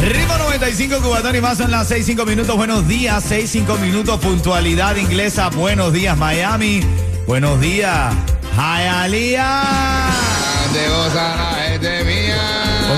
Ritmo 95, Cubatón y más son las 6, 5 minutos. Buenos días, 6, 5 minutos. Puntualidad inglesa. Buenos días, Miami. Buenos días, Hialeah. Te goza la gente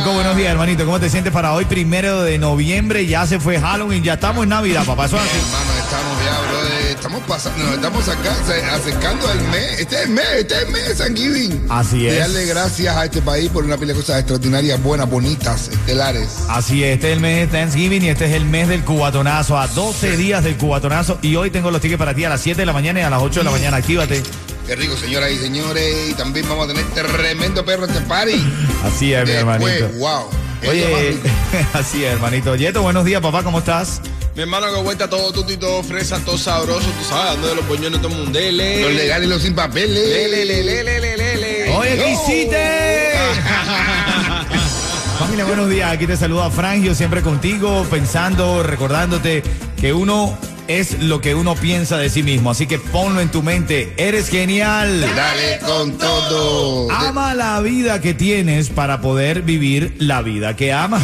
buenos días, hermanito. ¿Cómo te sientes para hoy, primero de noviembre? Ya se fue Halloween, ya estamos en Navidad, papá. Eso es así. Hermano, estamos ya, brother. Estamos pasando, nos estamos acá, acercando al mes. Este es el mes, este es el mes de Thanksgiving. Así De es. darle gracias a este país por una pila de cosas extraordinarias, buenas, bonitas, estelares. Así es, este es el mes de Thanksgiving y este es el mes del cubatonazo, a 12 días del cubatonazo. Y hoy tengo los tickets para ti a las 7 de la mañana y a las 8 de la mañana. Actívate. Qué rico, señoras y señores. Y también vamos a tener tremendo perro este party. Así es, mi hermanito. Después, wow. Oye, así es, hermanito. Yeto, buenos días, papá, ¿cómo estás? Mi hermano que vuelta todo tutito, todo fresa, todo sabroso, tú sabes, dando de los puñones todo el mundo. Dele. Los legales y los sin papeles. Lele, lele, lele, lele, lele. Oye, ¿qué hiciste? Familia, buenos días. Aquí te saluda Frangio, siempre contigo, pensando, recordándote que uno es lo que uno piensa de sí mismo. Así que ponlo en tu mente. Eres genial. Dale con todo. Ama la vida que tienes para poder vivir la vida que amas.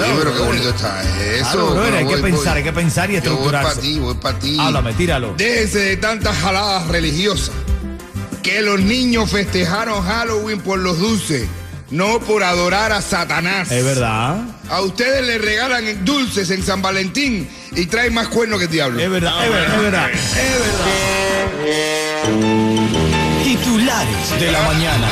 Oye, pero qué bonito está eso. Claro, hay que pensar, voy. hay que pensar y Yo voy estructurarse. para ti, voy para ti. Háblame, tíralo. Déjese de tantas jaladas religiosas. Que los niños festejaron Halloween por los dulces, no por adorar a Satanás. Es verdad. A ustedes les regalan dulces en San Valentín y traen más cuernos que diablo. Es verdad, es verdad, es verdad. Es verdad. Titulares de la mañana.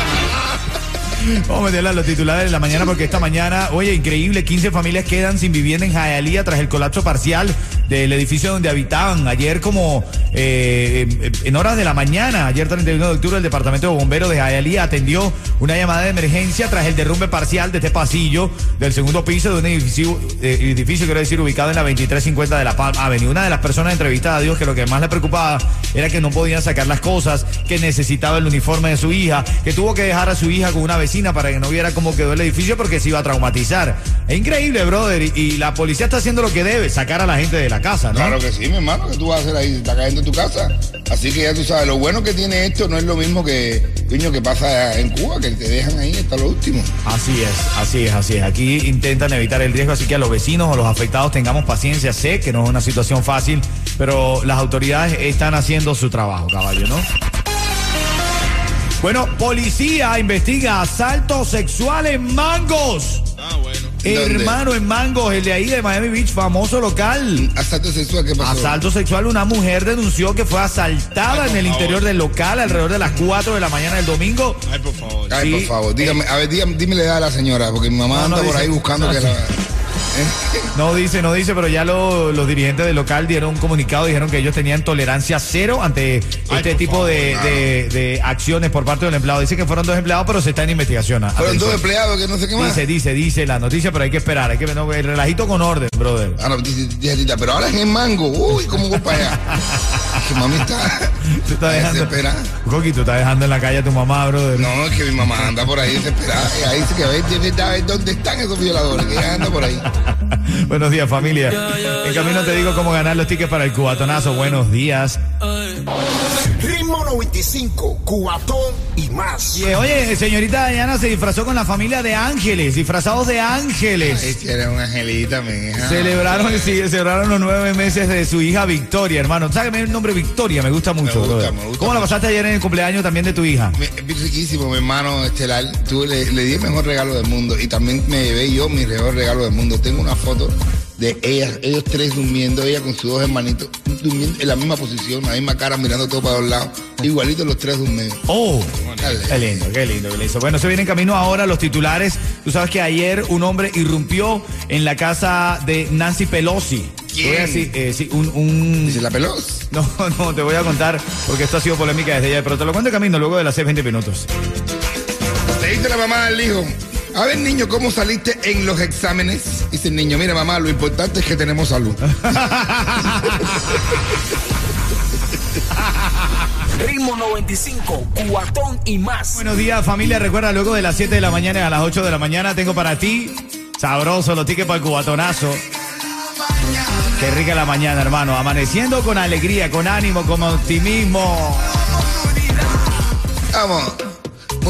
Vamos a meterle a los titulares de la mañana porque esta mañana, oye, increíble, 15 familias quedan sin vivienda en Hialeah tras el colapso parcial del edificio donde habitaban. Ayer como eh, en horas de la mañana, ayer 31 de octubre, el Departamento de Bomberos de Hialeah atendió una llamada de emergencia tras el derrumbe parcial de este pasillo del segundo piso de un edificio, eh, edificio quiero decir, ubicado en la 2350 de La Palma Avenue. Una de las personas entrevistadas dijo que lo que más le preocupaba era que no podían sacar las cosas, que necesitaba el uniforme de su hija, que tuvo que dejar a su hija con una vecina para que no viera cómo quedó el edificio porque se iba a traumatizar. Es increíble, brother, y, y la policía está haciendo lo que debe, sacar a la gente de la casa, ¿no? Claro que sí, mi hermano, que tú vas a hacer ahí? Está cayendo en tu casa. Así que ya tú sabes, lo bueno que tiene esto no es lo mismo que, coño, que pasa en Cuba, que te dejan ahí hasta lo último. Así es, así es, así es. Aquí intentan evitar el riesgo, así que a los vecinos o los afectados tengamos paciencia. Sé que no es una situación fácil, pero las autoridades están haciendo su trabajo, caballo, ¿no? Bueno, policía investiga asalto sexual en Mangos. Hermano, en Mangos, el de ahí de Miami Beach, famoso local. Asalto sexual, ¿qué pasó? Asalto sexual, una mujer denunció que fue asaltada Ay, en el favor. interior del local alrededor de las 4 de la mañana del domingo. Ay, por favor. Ay, Sí. por favor, dígame, a ver, dígame, dime la edad de la señora, porque mi mamá No, no anda por dice. ahí buscando No, que sí. la... No dice, no dice, pero ya lo- los dirigentes del local dieron un comunicado, dijeron que ellos tenían tolerancia cero ante este tipo favor, de, claro. de- de acciones por parte del empleado. Dice que fueron dos empleados, pero se está en investigación. Fueron dos empleados que no sé qué más. Dice, dice, dice la noticia, pero hay que esperar, hay que ver no, el relajito con orden, brother. Ah, no, dice, dice Tita, pero ahora es en mango. Uy, ¿cómo voy para allá? Su mami está, Tú estás dejando, desesperada. Coqui, tú estás dejando en la calle a tu mamá, brother. No, es que mi mamá anda por ahí desesperada. Y ahí dice que a ver, a ver dónde están esos violadores, que ella anda por ahí. Buenos días, familia. En camino te digo cómo ganar los tickets para el cubatonazo. Buenos días. Ritmo 95, cuatón y más. Y, eh, oye, señorita Diana se disfrazó con la familia de ángeles, disfrazados de ángeles. Este era una angelita, mi hija. Celebraron, sí, celebraron los nueve meses de su hija Victoria, hermano. ¿Sabes el nombre Victoria? Me gusta mucho. gusta, brother. me gusta ¿Cómo la mucho. pasaste ayer en el cumpleaños también de tu hija? Me- Es riquísimo, mi hermano estelar. Tú le, le di el mejor regalo del mundo y también me llevé yo mi mejor regalo del mundo. Tengo una foto de ellas, ellos tres durmiendo, ella con sus dos hermanitos, durmiendo en la misma posición, la misma cara, mirando todo para los lados. Igualitos los tres durmiendo. Oh, qué lindo, qué lindo, qué lindo. Bueno, se viene en camino ahora los titulares. Tú sabes que ayer un hombre irrumpió en la casa de Nancy Pelosi. ¿Quién? decir, eh, sí, un, un- Dice la pelos. No, no, te voy a contar porque esto ha sido polémica desde ya, pero te lo cuento en camino luego de las 6, 20 minutos. Le dice la mamá al hijo, a ver, niño, ¿cómo saliste en los exámenes? Dice el niño, mira, mamá, lo importante es que tenemos salud. Ritmo 95, Cubatón y más. Buenos días, familia. Recuerda, luego de las 7 de la mañana a las 8 de la mañana tengo para ti, sabroso, los tickets para el cubatonazo. Qué rica la mañana, hermano. Amaneciendo con alegría, con ánimo, con optimismo. Vamos.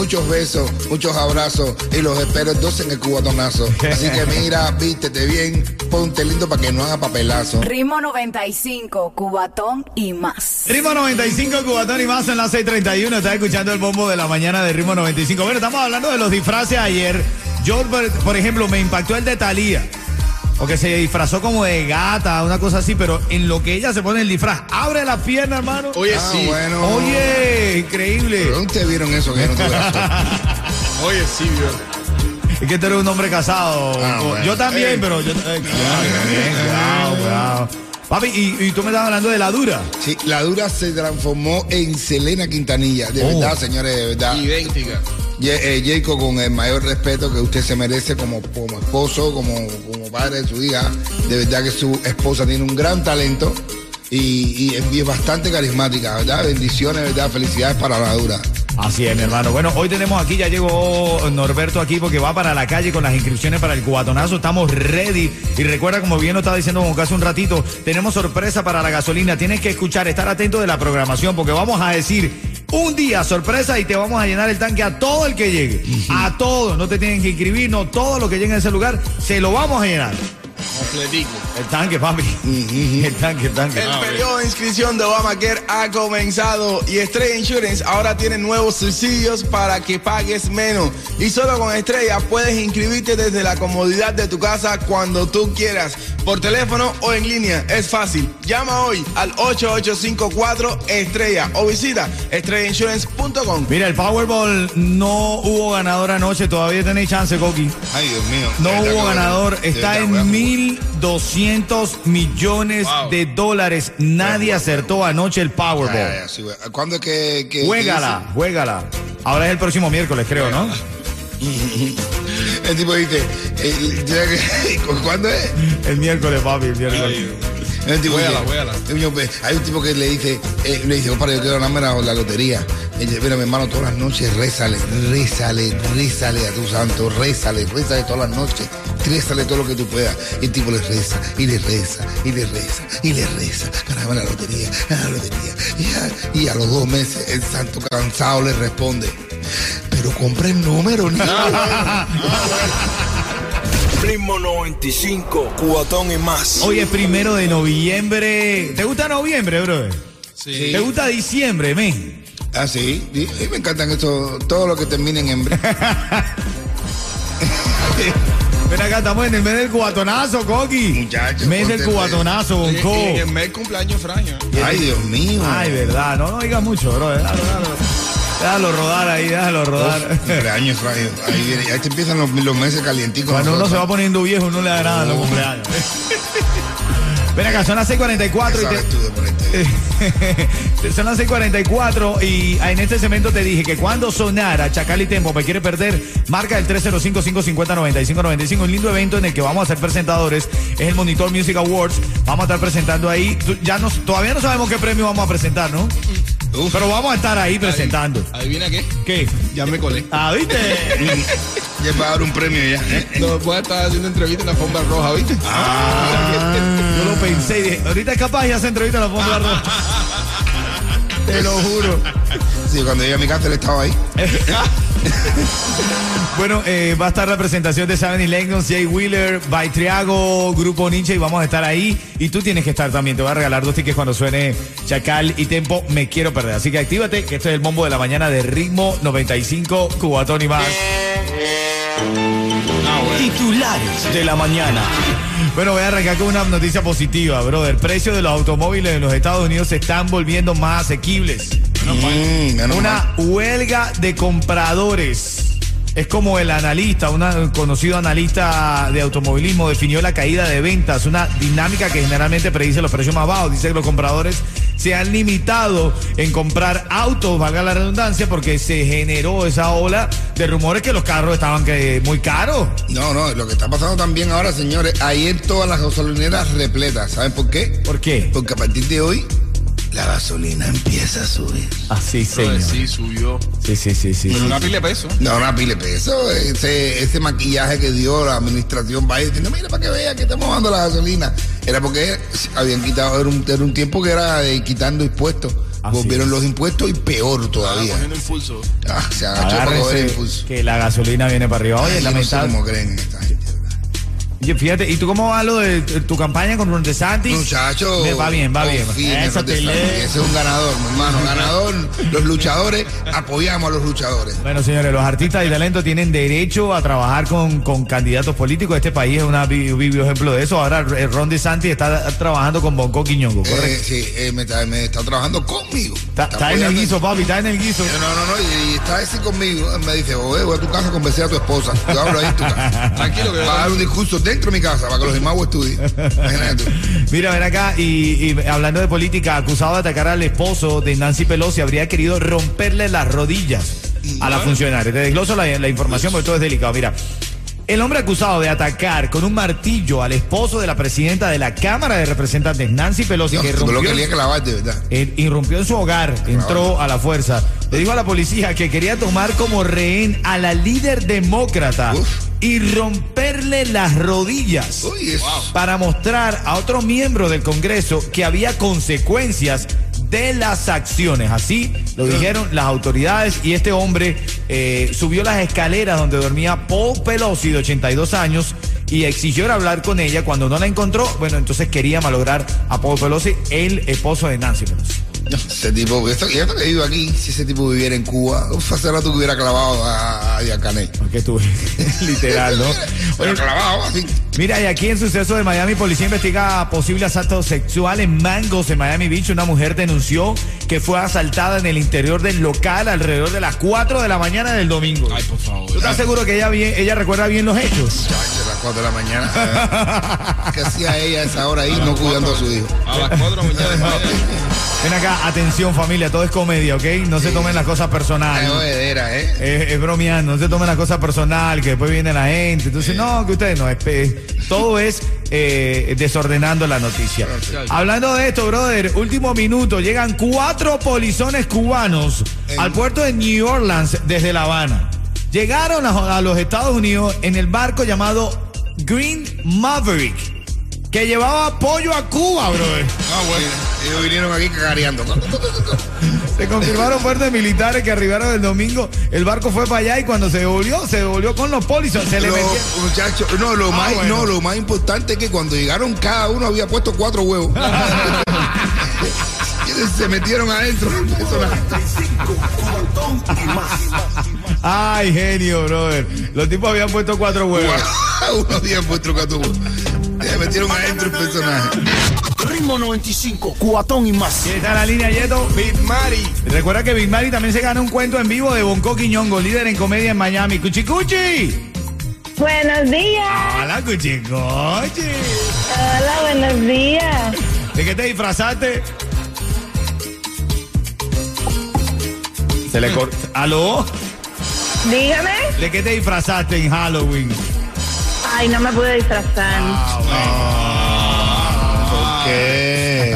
Muchos besos, muchos abrazos y los espero entonces en el cubatonazo. Así que mira, vístete bien, ponte lindo para que no haga papelazo. Ritmo 95, Cubatón y más. Ritmo 95, Cubatón y más en las 6:31. Estás escuchando el bombo de la mañana de Ritmo 95. Bueno, estamos hablando de los disfraces ayer. Yo, por, por ejemplo, me impactó el de Talía. Porque se disfrazó como de gata, una cosa así, pero en lo que ella se pone el disfraz, abre la pierna, hermano. Oye, Ah, sí. bueno. Oye, increíble. ¿Pero ¿Dónde vieron eso que no? Oye, sí, vio. Es que tú eres un hombre casado. Ah, bueno. Yo también, Ey. pero yo. eh, cuidado, también, cuidado, cuidado. Papi, y, y tú me estabas hablando de la dura. Sí, la dura se transformó en Selena Quintanilla. De Oh. verdad, señores, de verdad. Idéntica. Eh, Jacob, con el mayor respeto que usted se merece como, como esposo, como, como padre de su hija, de verdad que su esposa tiene un gran talento y, y es- y es bastante carismática, ¿verdad? Bendiciones, ¿verdad? Felicidades para la dura. Así es, mi hermano. Bueno, hoy tenemos aquí, ya llegó Norberto aquí porque va para la calle con las inscripciones para el cubatonazo. Estamos ready. Y recuerda, como bien lo estaba diciendo hace un ratito, tenemos sorpresa para la gasolina. Tienes que escuchar, estar atento de la programación porque vamos a decir un día sorpresa y te vamos a llenar el tanque a todo el que llegue. A todo. No te tienen que inscribir, no. Todo lo que llegue a ese lugar se lo vamos a llenar. Completico. El tanque, papi. Mm-hmm. El tanque, el tanque. El ah, periodo de inscripción de Obamacare ha comenzado y Estrella Insurance ahora tiene nuevos subsidios para que pagues menos. Y solo con Estrella puedes inscribirte desde la comodidad de tu casa cuando tú quieras, por teléfono o en línea. Es fácil. Llama hoy al 8854 Estrella o visita estrellainsurance.com. Mira, el Powerball no hubo ganador anoche, todavía tenéis chance, Coqui. Ay, Dios mío. No hubo ganador, está en 1200 500 millones de dólares. Nadie acertó anoche el Powerball. ¿Cuándo es que, que Juégala, que juégala. Ahora es el próximo miércoles, creo, ¿no? el tipo dice, eh, ¿cuándo es? El miércoles, papi, el miércoles. "Coño, pues, Hay un tipo que le dice, eh, le dice, compadre, yo quiero ganarme la, la lotería. Y dice, mira, mi hermano, todas las noches rézale, rézale, rézale a tu santo, rézale, rézale todas las noches, rézale todo lo que tú puedas. Y el tipo le reza, y le reza, y le reza, y le reza, ganarme la lotería, la lotería. Y a, y a los dos meses el santo cansado le responde, pero compre el número, niño. Ritmo 95, cuatón y más. Hoy es primero de noviembre. ¿Te gusta noviembre, brother? Sí. ¿Te gusta diciembre, men? Ah, sí, sí, me encantan esto, todo lo que termine en hembra. Ven acá, estamos en el mes del cubatonazo, Coqui. Muchacho, Mes del cubatonazo, Y, Bonco. y en el mes cumpleaños Fraño. Ay, Dios mío. Ay, verdad, no, no digas mucho, bro. Déjalo, déjalo. Déjalo rodar ahí, déjalo rodar. Cumpleaños. Ahí, viene, ahí te empiezan los, los meses calienticos. Cuando uno se va poniendo viejo, no le da nada en los cumpleaños. Ven acá, son las 6:44 ¿Qué y te- tú de? Son las 6:44 y en este segmento te dije que cuando sonara Chacal y Tempo me quiere perder, marca el 305-550-9595. Un lindo evento en el que vamos a ser presentadores. Es el Monitor Music Awards. Vamos a estar presentando ahí. Ya nos, todavía no sabemos qué premio vamos a presentar, ¿no? Uf. Pero vamos a estar ahí presentando. ¿Adivina qué? ¿Qué? Ya me colé. Ah, ¿viste? Ya va a dar un premio ya. ¿eh? No, voy a estar haciendo entrevista en la alfombra roja, ¿viste? Yo lo pensé y dije, ahorita es capaz y hace entrevista en la Fonda Roja. Te lo juro. Sí, cuando llegué a mi casa él estaba ahí. Bueno, eh, va a estar la presentación de Seven Elections, Jay Wheeler, by Triago, Grupo Ninja y vamos a estar ahí. Y tú tienes que estar también. Te voy a regalar dos tickets cuando suene Chacal y Tempo. Me quiero perder. Así que actívate, que este es el bombo de la mañana de Ritmo 95, Cubatón y más. Titulares de la mañana. Bueno, voy a arrancar con una noticia positiva, brother. El precio de los automóviles en los Estados Unidos se están volviendo más asequibles. Mm. Una huelga de compradores. Es como el analista, una- un conocido analista de automovilismo definió la caída de ventas, una dinámica que generalmente predice los precios más bajos. Dice que los compradores se han limitado en comprar autos, valga la redundancia, porque se generó esa ola de rumores que los carros estaban que muy caros. No, no, lo que está pasando también ahora, señores, ayer todas las gasolineras repletas. ¿Saben por qué? ¿Por qué? Porque a partir de hoy la gasolina empieza a subir. Así, señor. Brother, sí, subió. Sí, sí, sí, sí. Pero sí. una pila de peso. No, una pile de peso. Ese, ese maquillaje que dio la administración Biden, diciendo, mira para que vea que estamos dando la gasolina. Era porque habían quitado, era un, era un tiempo que era de quitando impuestos. Así Volvieron es. los impuestos y peor todavía. impulso. Ah, se agachó para coger Agárrense impulso. que la gasolina viene para arriba. Oye, Ay, yo no sé lamentable. cómo creen esta gente. Fíjate, ¿y tú cómo va lo de tu campaña con Ron DeSantis? Muchacho. Me va bien, va bien. Eso te. Ese es un ganador, mi hermano. Ganador. Los luchadores, apoyamos a los luchadores. Bueno, señores, los artistas y talentos tienen derecho a trabajar con, con candidatos políticos. Este país es un vivo ejemplo de eso. Ahora eh, Ron DeSantis está trabajando con Bonco Quiñongo, Eh, ¿correcto? sí, eh, me, está, me está trabajando conmigo. Está, está en el guiso, papi, está en el guiso. No, no, no, y, está así conmigo. Me dice, voy a tu casa a convencer a tu esposa. Yo hablo ahí en tu casa. Tranquilo que Va a dar un discurso dentro de mi casa para que los demás estudien. Imagínate. Mira, ven acá, y, y hablando de política, acusado de atacar al esposo de Nancy Pelosi, habría querido romperle las rodillas a la funcionaria. Te desgloso la, la información porque todo es delicado. Mira, el hombre acusado de atacar con un martillo al esposo de la presidenta de la Cámara de Representantes, Nancy Pelosi, que clavar de verdad. irrumpió en su hogar, entró a la fuerza. Le dijo a la policía que quería tomar como rehén a la líder demócrata Uf. y romperle las rodillas Uy, eso. para mostrar a otro miembro del Congreso que había consecuencias de las acciones. Así lo dijeron las autoridades y este hombre eh, subió las escaleras donde dormía Paul Pelosi de 82 años y exigió hablar con ella. Cuando no la encontró, bueno, entonces quería malograr a Paul Pelosi, el esposo de Nancy Pelosi. Ese tipo, esto, y esto que vivo aquí, si ese tipo viviera en Cuba, uf, hace rato que hubiera clavado a, a. Porque estuve literal, ¿no? Hubiera Oye, clavado así. Mira, y aquí en suceso de Miami, policía investiga posibles actos sexuales en Mangos, en Miami Beach. Una mujer denunció que fue asaltada en el interior del local alrededor de las 4 de la mañana del domingo. Ay, por favor. ¿Tú estás seguro que ella, bien, ella recuerda bien los hechos? Chacho, a las 4 de la mañana. eh, ¿Qué hacía ella a esa hora ahí no cuidando a su hijo? A las cuatro de la mañana. Ven acá, atención familia, todo es comedia, ¿ok? No se tomen las cosas personales. ¿eh? Es, es bromeando, no se tomen las cosas personal, que después viene la gente. Entonces, no, que ustedes no, es, todo es eh, desordenando la noticia. Hablando de esto, brother, último minuto, llegan cuatro polizones cubanos al puerto de New Orleans desde La Habana. Llegaron a, a los Estados Unidos en el barco llamado Green Maverick, que llevaba apoyo a Cuba, brother. Ah, bueno. Ellos vinieron aquí cagareando. Se confirmaron fuertes militares que arribaron el domingo. El barco fue para allá y cuando se devolvió, se devolvió con los policías. Se le muchachos, no, lo Ah, más, bueno. no, lo más importante es que cuando llegaron cada uno había puesto cuatro huevos. Se metieron adentro. Ay, genio, brother. Los tipos habían puesto cuatro huevos. Uno había puesto cuatro huevos. Metieron adentro el personaje. Ritmo 95, cuatón y más. ¿Quién está la línea, Yeto? Big Mari. Recuerda que Big Mari también se gana un cuento en vivo de Bonco Quiñongo, líder en comedia en Miami. ¡Cuchi Cuchi! Buenos días. ¡Hola, Cuchi Cuchi! Hola, buenos días. ¿De qué te disfrazaste? Se le cortó. ¿Aló? Dígame. ¿De qué te disfrazaste en Halloween? Ay, no me pude disfrazar. ¿Por qué?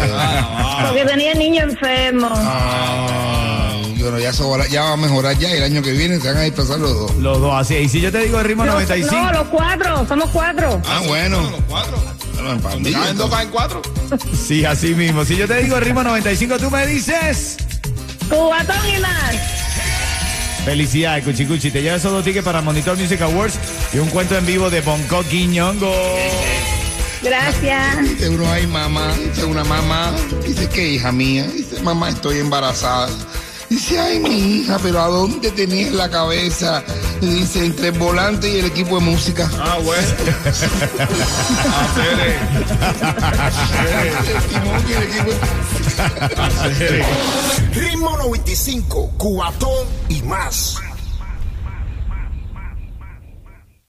Porque tenía niño enfermo. Ay, bueno, ya, eso va- ya va a mejorar ya. y El año que viene se van a dispersar los dos. Los dos así. Y si yo te digo el ritmo Los- 95. no, los cuatro. Somos cuatro. Ah, bueno. Los cuatro. Bueno, en pandilla, Caen dos, entonces. caen cuatro. Sí, así mismo. Si yo te digo el ritmo 95, tú me dices. Cubatón y más. Felicidades, Cuchi Cuchi. Te llevas esos dos tickets para Monitor Music Awards y un cuento en vivo de Bonco Quiñongo. Gracias. Dice uno, ay mamá, dice una mamá, dice que hija mía, dice mamá estoy embarazada. Dice, ay mi hija, pero ¿a dónde tenías la cabeza? Dice, entre el volante y el equipo de música. Ah, bueno. Hacer, El timón y el equipo de- Ritmo 95, cuatón y más.